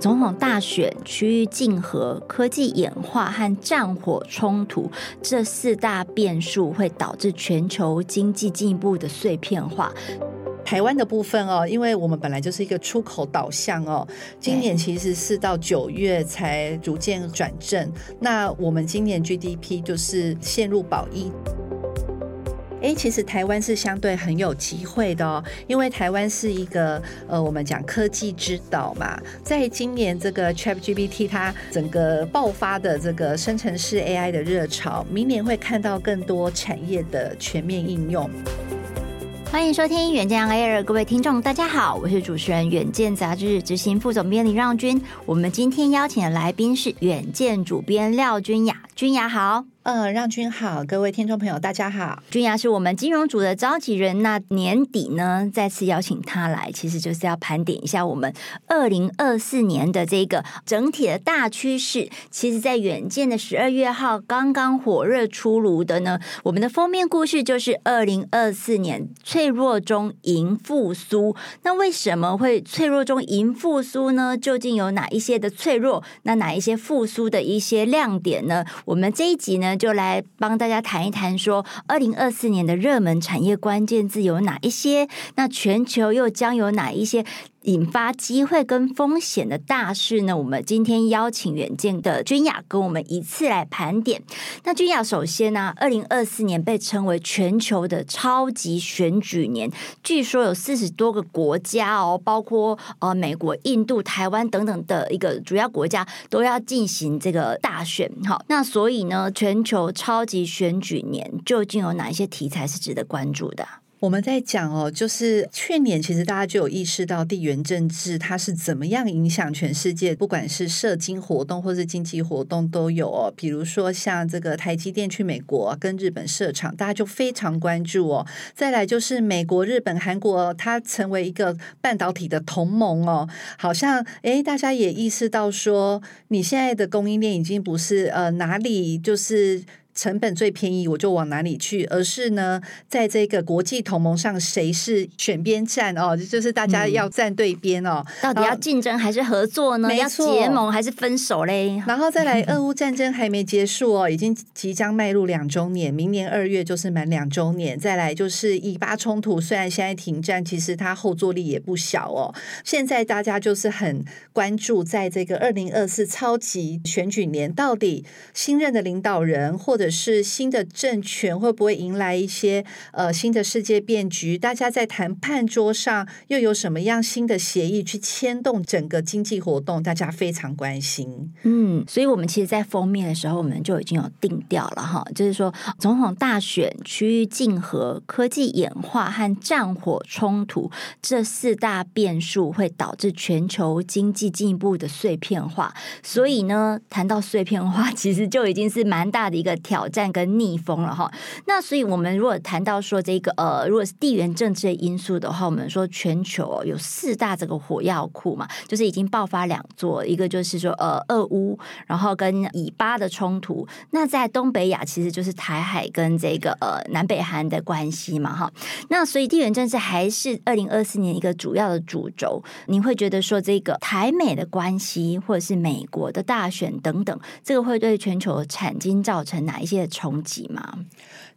总统大选、区域竞合、科技演化和战火冲突这四大变数会导致全球经济进一步的碎片化。台湾的部分哦，因为我们本来就是一个出口导向哦，今年其实是到九月才逐渐转正。那我们今年 GDP 就是陷入保一。哎，其实台湾是相对很有机会的哦，因为台湾是一个呃，我们讲科技之岛嘛，在今年这个 ChatGPT 它整个爆发的这个生成式 AI 的热潮，明年会看到更多产业的全面应用。欢迎收听《远见 Air》，各位听众，大家好，我是主持人《远见》杂志执行副总编林让君。我们今天邀请的来宾是《远见》主编廖君雅，君雅好。嗯，让君好，各位听众朋友，大家好。君雅是我们金融组的召集人，那年底呢，再次邀请他来，其实就是要盘点一下我们二零二四年的这个整体的大趋势。其实，在远见的十二月号刚刚火热出炉的呢，我们的封面故事就是二零二四年脆弱中迎复苏。那为什么会脆弱中迎复苏呢？究竟有哪一些的脆弱？那哪一些复苏的一些亮点呢？我们这一集呢，就来帮大家谈一谈，说二零二四年的热门产业关键字有哪一些？那全球又将有哪一些？引发机会跟风险的大事呢？我们今天邀请远见的君雅跟我们一次来盘点。那君雅首先呢、二零二四年被称为全球的超级选举年，据说有四十多个国家哦，包括呃美国、印度、台湾等等的一个主要国家都要进行这个大选。好，那所以呢，全球超级选举年究竟有哪一些题材是值得关注的？我们在讲哦，就是去年其实大家就有意识到地缘政治它是怎么样影响全世界，不管是社经活动或是经济活动都有哦。比如说像这个台积电去美国跟日本设厂，大家就非常关注哦。再来就是美国、日本、韩国，它成为一个半导体的同盟哦，好像诶，大家也意识到说，你现在的供应链已经不是呃哪里就是。成本最便宜，我就往哪里去，而是呢，在这个国际同盟上，谁是选边站哦？就是大家要站对边哦。嗯、到底要竞争还是合作呢？没要结盟还是分手嘞？然后再来，俄乌战争还没结束哦，已经即将迈入两周年，明年二月就是满两周年。再来就是以巴冲突，虽然现在停战，其实它后坐力也不小哦。现在大家就是很关注，在这个二零二四超级选举年，到底新任的领导人或者是新的政权会不会迎来一些呃新的世界变局？大家在谈判桌上又有什么样新的协议去牵动整个经济活动？大家非常关心。嗯，所以我们其实，在封面的时候，我们就已经有定调了哈，就是说总统大选、区域竞合、科技演化和战火冲突这四大变数会导致全球经济进一步的碎片化。所以呢，谈到碎片化，其实就已经是蛮大的一个。挑战跟逆风了哈，那所以我们如果谈到说这个呃，如果是地缘政治的因素的话，我们说全球有四大这个火药库嘛，就是已经爆发两座，一个就是说呃，俄乌，然后跟以巴的冲突。那在东北亚其实就是台海跟这个呃南北韩的关系嘛哈。那所以地缘政治还是二零二四年一个主要的主轴。你会觉得说这个台美的关系，或者是美国的大选等等，这个会对全球产经造成哪一些冲击吗？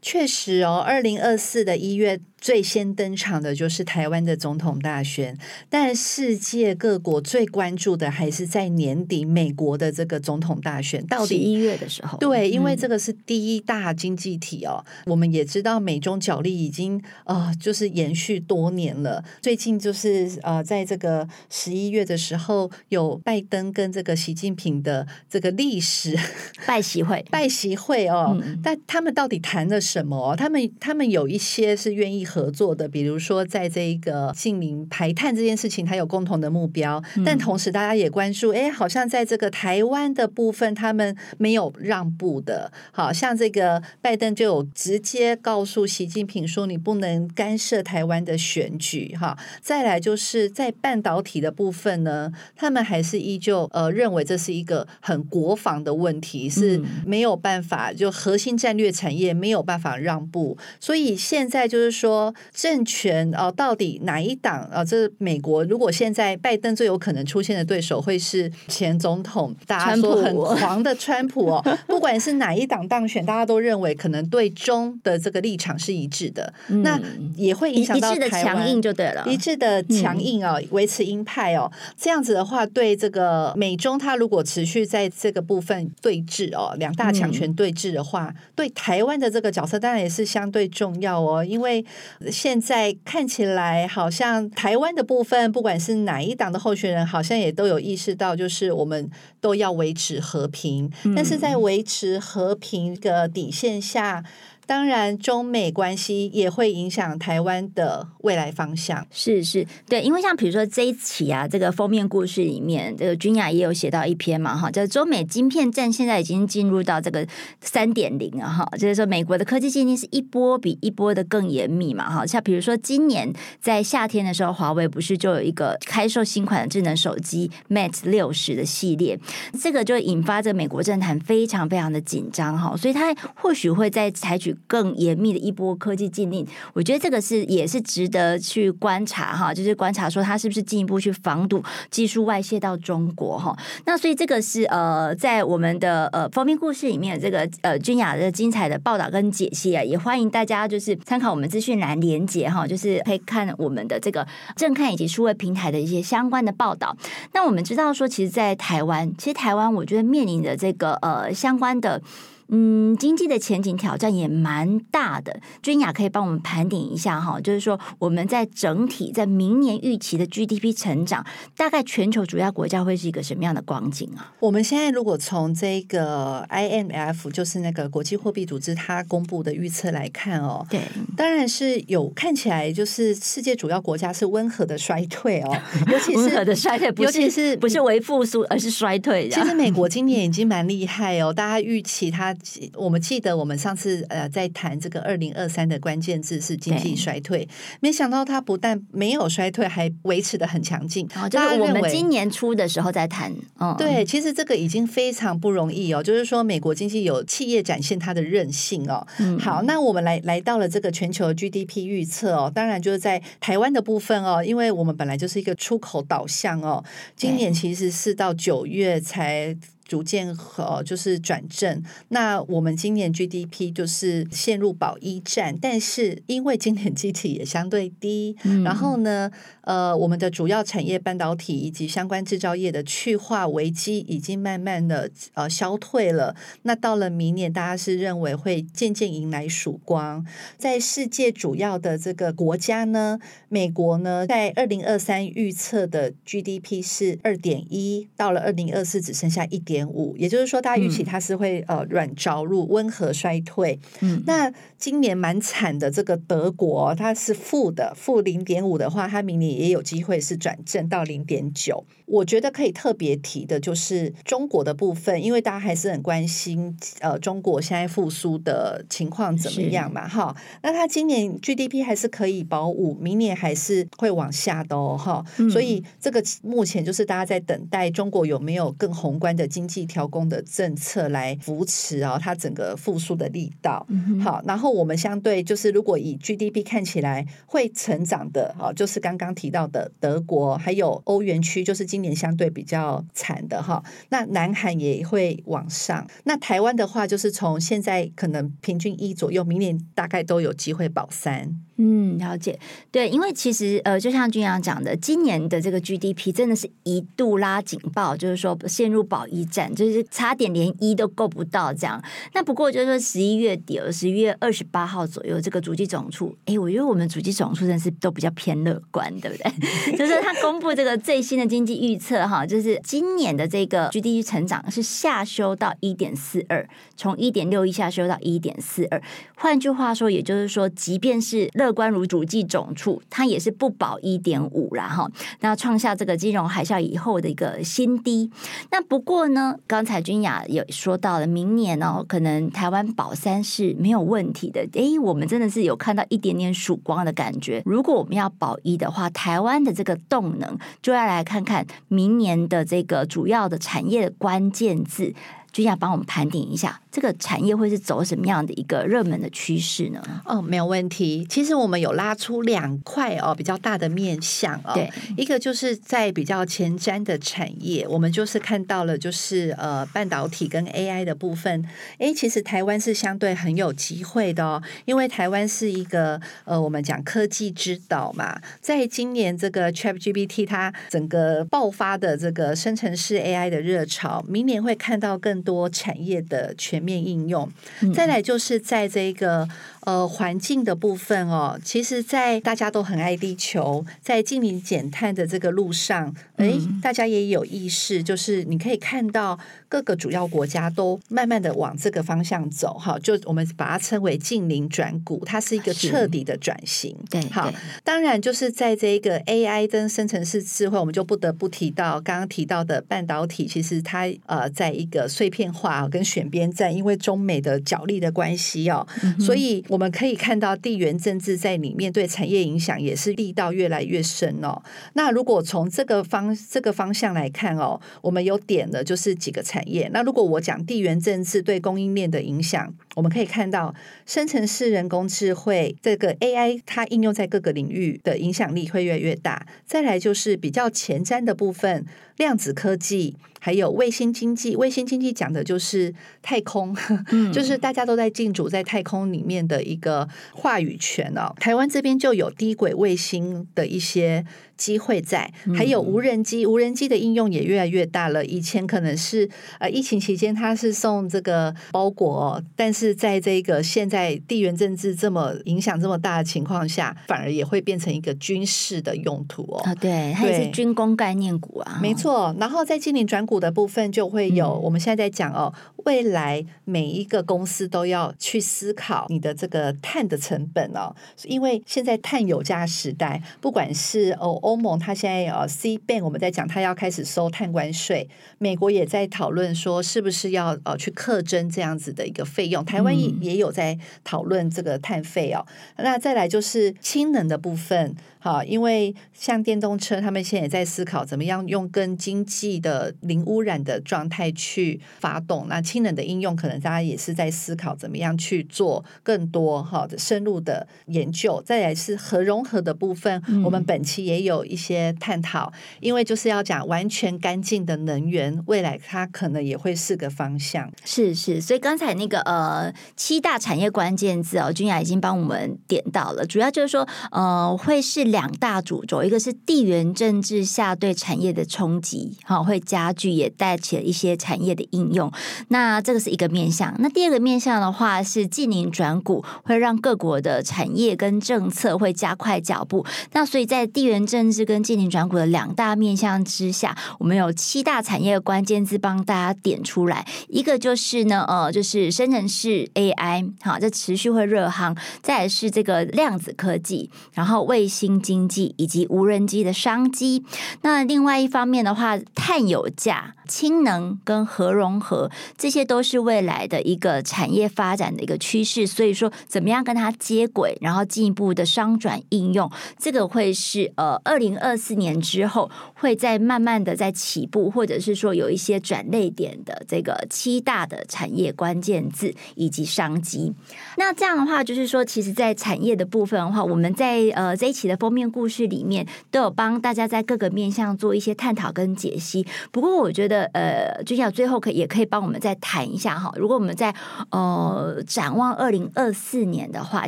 确实哦，二零二四的一月。最先登场的就是台湾的总统大选，但世界各国最关注的还是在年底美国的这个总统大选，到底一月的时候。对，因为这个是第一大经济体哦。嗯、我们也知道美中角力已经啊、呃，就是延续多年了。最近就是呃，在这个十一月的时候，有拜登跟这个习近平的这个历史拜习会，拜习会哦。嗯、但他们到底谈了什么、哦？他们他们有一些是愿意。合作的，比如说在这一个净零排碳这件事情，它有共同的目标，嗯、但同时大家也关注，哎，好像在这个台湾的部分，他们没有让步的。好像这个拜登就有直接告诉习近平说，你不能干涉台湾的选举。哈，再来就是在半导体的部分呢，他们还是依旧呃认为这是一个很国防的问题，是没有办法就核心战略产业没有办法让步，所以现在就是说。说政权哦，到底哪一党啊？这美国如果现在拜登最有可能出现的对手会是前总统，大家说很狂的川普哦。不管是哪一党当选，大家都认为可能对中的这个立场是一致的，嗯、那也会影响到台湾，一致的强硬就对了，一致的强硬哦，维持鹰派哦。这样子的话，对这个美中，它如果持续在这个部分对峙哦，两大强权对峙的话，嗯、对台湾的这个角色当然也是相对重要哦，因为现在看起来好像台湾的部分，不管是哪一党的候选人，好像也都有意识到，就是我们都要维持和平，嗯、但是在维持和平的底线下。当然，中美关系也会影响台湾的未来方向。是是，对，因为像比如说这一期啊，这个封面故事里面，这个君雅也有写到一篇嘛，哈，叫中美晶片战现在已经进入到这个三点零了，哈，就是说美国的科技竞争是一波比一波的更严密嘛，哈，像比如说今年在夏天的时候，华为不是就有一个开售新款的智能手机 Mate 六十的系列，这个就引发这美国政坛非常非常的紧张，哈，所以它或许会在采取。更严密的一波科技禁令，我觉得这个是也是值得去观察哈，就是观察说它是不是进一步去防堵技术外泄到中国哈。那所以这个是呃，在我们的呃封面故事里面这个呃君雅的精彩的报道跟解析啊，也欢迎大家就是参考我们资讯栏连接哈，就是可以看我们的这个正看以及数位平台的一些相关的报道。那我们知道说，其实，在台湾，其实台湾我觉得面临的这个呃相关的。嗯，经济的前景挑战也蛮大的。君雅可以帮我们盘点一下哈，就是说我们在整体在明年预期的 GDP 成长，大概全球主要国家会是一个什么样的光景啊？我们现在如果从这个 IMF，就是那个国际货币组织它公布的预测来看哦，对，当然是有看起来就是世界主要国家是温和的衰退哦，尤其是温和的衰退，尤其是不是为复苏，而是衰退。其实美国今年已经蛮厉害哦，大家预期它。我们记得我们上次呃在谈这个二零二三的关键字是经济衰退，没想到它不但没有衰退，还维持的很强劲。哦，就是我们今年初的时候在谈，嗯，对，其实这个已经非常不容易哦。就是说，美国经济有企业展现它的韧性哦。嗯，好，那我们来来到了这个全球 GDP 预测哦，当然就是在台湾的部分哦，因为我们本来就是一个出口导向哦，今年其实是到九月才。逐渐和就是转正，那我们今年 GDP 就是陷入保一战，但是因为今年机体也相对低，嗯、然后呢，呃，我们的主要产业半导体以及相关制造业的去化危机已经慢慢的呃消退了。那到了明年，大家是认为会渐渐迎来曙光。在世界主要的这个国家呢，美国呢，在二零二三预测的 GDP 是二点一，到了二零二四只剩下一点。点五，也就是说，大家预期它是会、嗯、呃软着陆、温和衰退。嗯，那今年蛮惨的，这个德国它是负的，负零点五的话，它明年也有机会是转正到零点九。我觉得可以特别提的就是中国的部分，因为大家还是很关心呃中国现在复苏的情况怎么样嘛？哈，那它今年 GDP 还是可以保五，明年还是会往下的哦，哈。嗯、所以这个目前就是大家在等待中国有没有更宏观的经经济调控的政策来扶持啊，它整个复苏的力道。嗯、好，然后我们相对就是，如果以 GDP 看起来会成长的啊，就是刚刚提到的德国，还有欧元区，就是今年相对比较惨的哈。那南韩也会往上。那台湾的话，就是从现在可能平均一左右，明年大概都有机会保三。嗯，了解。对，因为其实呃，就像君阳讲的，今年的这个 GDP 真的是一度拉警报，就是说陷入保一战，就是差点连一都够不到这样。那不过就是说十一月底，十一月二十八号左右，这个主计总处，哎，我觉得我们主计总处真是都比较偏乐观，对不对？就是他公布这个最新的经济预测哈，就是今年的这个 GDP 成长是下修到一点四二，从一点六一下修到一点四二。换句话说，也就是说，即便是乐观如主计总处，它也是不保一点五啦哈，那创下这个金融海啸以后的一个新低。那不过呢，刚才君雅有说到了，明年哦，可能台湾保三是没有问题的。诶，我们真的是有看到一点点曙光的感觉。如果我们要保一的话，台湾的这个动能，就要来看看明年的这个主要的产业的关键字。君雅帮我们盘点一下，这个产业会是走什么样的一个热门的趋势呢？哦，没有问题。其实我们有拉出两块哦比较大的面向哦，对，一个就是在比较前瞻的产业，我们就是看到了就是呃半导体跟 AI 的部分。哎，其实台湾是相对很有机会的哦，因为台湾是一个呃我们讲科技之岛嘛，在今年这个 ChatGPT 它整个爆发的这个生成式 AI 的热潮，明年会看到更多产业的全面应用。嗯、再来就是在这个。呃，环境的部分哦，其实，在大家都很爱地球，在净零减碳的这个路上，哎，大家也有意识，就是你可以看到各个主要国家都慢慢的往这个方向走，哈，就我们把它称为净零转股，它是一个彻底的转型。对，好，当然就是在这个 AI 跟生成式智慧，我们就不得不提到刚刚提到的半导体，其实它呃，在一个碎片化跟选边站，因为中美的角力的关系哦，嗯、所以。我们可以看到地缘政治在里面对产业影响也是力道越来越深哦。那如果从这个方这个方向来看哦，我们有点的就是几个产业。那如果我讲地缘政治对供应链的影响，我们可以看到生成式人工智慧这个 AI 它应用在各个领域的影响力会越来越大。再来就是比较前瞻的部分，量子科技。还有卫星经济，卫星经济讲的就是太空，嗯、就是大家都在进驻在太空里面的一个话语权哦。台湾这边就有低轨卫星的一些。机会在，还有无人机，无人机的应用也越来越大了。以前可能是呃疫情期间它是送这个包裹哦，但是在这个现在地缘政治这么影响这么大的情况下，反而也会变成一个军事的用途哦。啊，对，它也是军工概念股啊，没错。然后在今年转股的部分，就会有、嗯、我们现在在讲哦，未来每一个公司都要去思考你的这个碳的成本哦，因为现在碳有价时代，不管是哦。欧盟它现在呃，C Bank 我们在讲，它要开始收碳关税。美国也在讨论说，是不是要呃去课征这样子的一个费用。台湾也也有在讨论这个碳费哦。那再来就是氢能的部分。好，因为像电动车，他们现在也在思考怎么样用更经济的零污染的状态去发动。那氢能的应用，可能大家也是在思考怎么样去做更多哈的深入的研究。再来是核融合的部分，嗯、我们本期也有有一些探讨，因为就是要讲完全干净的能源，未来它可能也会是个方向。是是，所以刚才那个呃七大产业关键字哦，君雅已经帮我们点到了，主要就是说呃会是。两大主轴，一个是地缘政治下对产业的冲击，哈，会加剧，也带起了一些产业的应用。那这个是一个面向。那第二个面向的话，是净零转股，会让各国的产业跟政策会加快脚步。那所以在地缘政治跟净零转股的两大面向之下，我们有七大产业的关键字帮大家点出来。一个就是呢，呃，就是生成式 AI，好，这持续会热行。再来是这个量子科技，然后卫星。经济以及无人机的商机，那另外一方面的话，碳有价、氢能跟核融合，这些都是未来的一个产业发展的一个趋势。所以说，怎么样跟它接轨，然后进一步的商转应用，这个会是呃，二零二四年之后会再慢慢的在起步，或者是说有一些转捩点的这个七大的产业关键字以及商机。那这样的话，就是说，其实，在产业的部分的话，我们在呃这一期的封面故事里面都有帮大家在各个面向做一些探讨跟解析。不过我觉得，呃，君雅最后可也可以帮我们再谈一下哈。如果我们在呃展望二零二四年的话，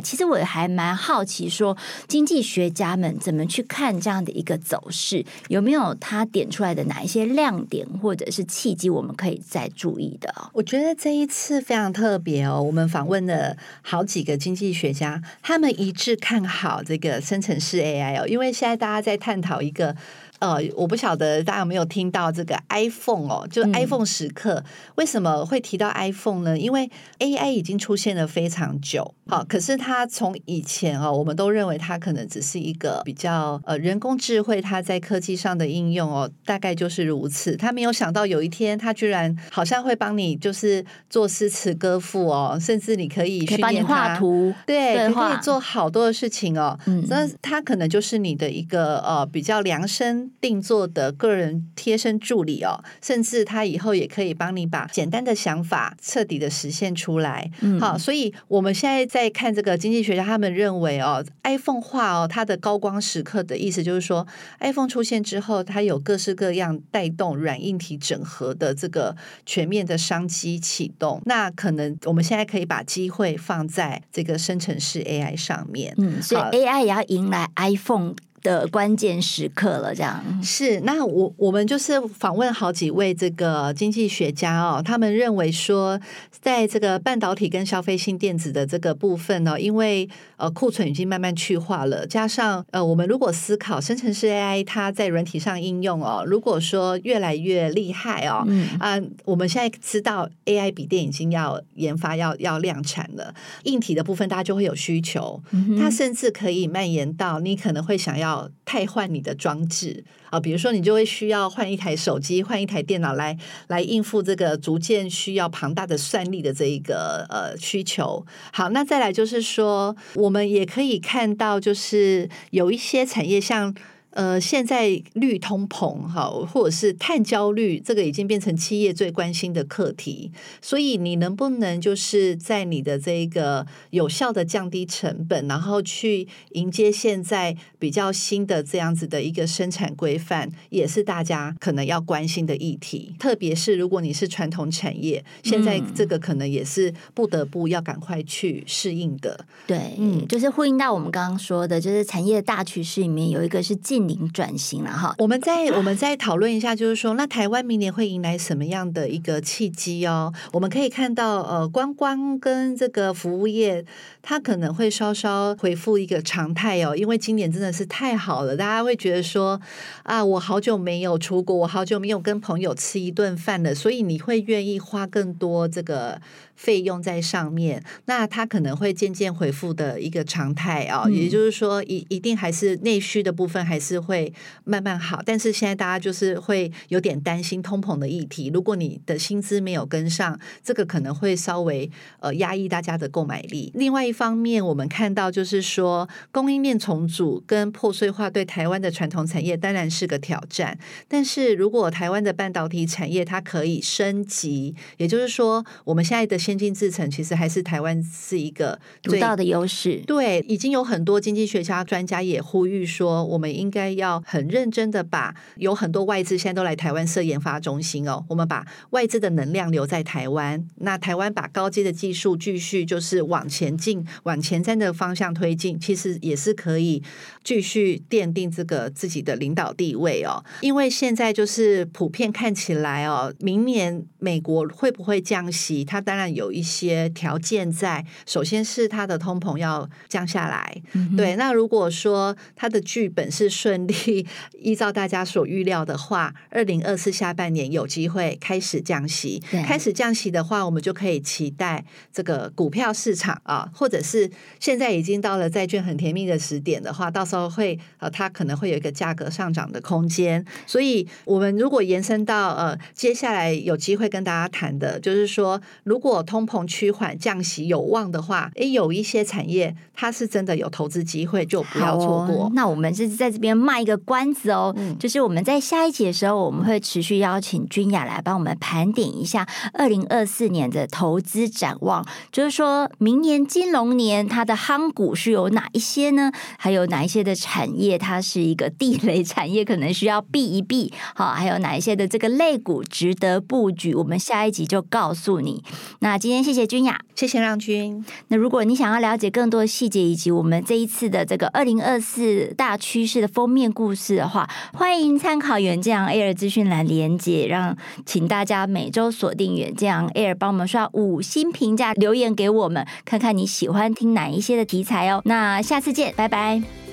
其实我还蛮好奇，说经济学家们怎么去看这样这样的一个走势，有没有他点出来的哪一些亮点或者是契机，我们可以再注意的？我觉得这一次非常特别哦，我们访问了好几个经济学家，他们一致看好这个生成式 AI 哦。因为现在大家在探讨一个。呃，我不晓得大家有没有听到这个 iPhone 哦，就 iPhone 时刻。嗯、为什么会提到 iPhone 呢？因为 AI 已经出现了非常久，好，可是它从以前哦，我们都认为它可能只是一个比较呃人工智慧，它在科技上的应用哦，大概就是如此。他没有想到有一天，它居然好像会帮你就是做诗词歌赋哦，甚至你可以训练它，帮你画图，对，可以做好多的事情哦。嗯，那它可能就是你的一个呃比较量身。身定做的个人贴身助理哦，甚至他以后也可以帮你把简单的想法彻底的实现出来。嗯，好，所以我们现在在看这个经济学家他们认为哦，iPhone 化哦，它的高光时刻的意思就是说，iPhone 出现之后，它有各式各样带动软硬体整合的这个全面的商机启动。那可能我们现在可以把机会放在这个生成式 AI 上面。嗯，所以 AI 也要迎来 iPhone 的关键时刻了，这样是。那我我们就是访问好几位这个经济学家哦，他们认为说，在这个半导体跟消费性电子的这个部分呢，因为呃库存已经慢慢去化了，加上呃我们如果思考生成式 AI 它在软体上应用哦，如果说越来越厉害哦，嗯啊、呃，我们现在知道 AI 笔电已经要研发要要量产了，硬体的部分大家就会有需求，它甚至可以蔓延到你可能会想要。汰换你的装置啊，比如说你就会需要换一台手机、换一台电脑来来应付这个逐渐需要庞大的算力的这一个呃需求。好，那再来就是说，我们也可以看到，就是有一些产业像。呃，现在绿通膨哈，或者是碳焦虑，这个已经变成企业最关心的课题。所以，你能不能就是在你的这个有效的降低成本，然后去迎接现在比较新的这样子的一个生产规范，也是大家可能要关心的议题。特别是如果你是传统产业，现在这个可能也是不得不要赶快去适应的。对，嗯，就是呼应到我们刚刚说的，就是产业大趋势里面有一个是进。转型了哈，我们再我们再讨论一下，就是说，那台湾明年会迎来什么样的一个契机哦？我们可以看到，呃，观光跟这个服务业，它可能会稍稍恢复一个常态哦，因为今年真的是太好了，大家会觉得说，啊，我好久没有出国，我好久没有跟朋友吃一顿饭了，所以你会愿意花更多这个。费用在上面，那它可能会渐渐恢复的一个常态、哦，也就是说，一一定还是内需的部分还是会慢慢好，但是现在大家就是会有点担心通膨的议题。如果你的薪资没有跟上，这个可能会稍微呃压抑大家的购买力。另外一方面，我们看到就是说供应链重组跟破碎化对台湾的传统产业当然是个挑战，但是如果台湾的半导体产业它可以升级，也就是说我们现在的。先进制程其实还是台湾是一个独到的优势。对，已经有很多经济学家专家也呼吁说，我们应该要很认真的把有很多外资现在都来台湾设研发中心哦，我们把外资的能量留在台湾，那台湾把高阶的技术继续就是往前进、往前瞻的方向推进，其实也是可以继续奠定这个自己的领导地位哦。因为现在就是普遍看起来哦，明年美国会不会降息？它当然。有一些条件在，首先是它的通膨要降下来，嗯、对。那如果说它的剧本是顺利，依照大家所预料的话，二零二四下半年有机会开始降息。开始降息的话，我们就可以期待这个股票市场啊，或者是现在已经到了债券很甜蜜的时点的话，到时候会呃，它可能会有一个价格上涨的空间。所以，我们如果延伸到呃，接下来有机会跟大家谈的，就是说，如果通膨趋缓、降息有望的话，诶，有一些产业它是真的有投资机会，就不要错过。哦、那我们是在这边卖一个关子哦，嗯、就是我们在下一集的时候，我们会持续邀请君雅来帮我们盘点一下二零二四年的投资展望，就是说明年金龙年它的夯股是有哪一些呢？还有哪一些的产业它是一个地雷产业，可能需要避一避？好，还有哪一些的这个类股值得布局？我们下一集就告诉你。那今天谢谢君雅，谢谢让君。那如果你想要了解更多的细节，以及我们这一次的这个二零二四大趋势的封面故事的话，欢迎参考远见 Air 资讯栏连接，让请大家每周锁定远见 Air，帮我们刷五星评价，留言给我们，看看你喜欢听哪一些的题材哦。那下次见，拜拜。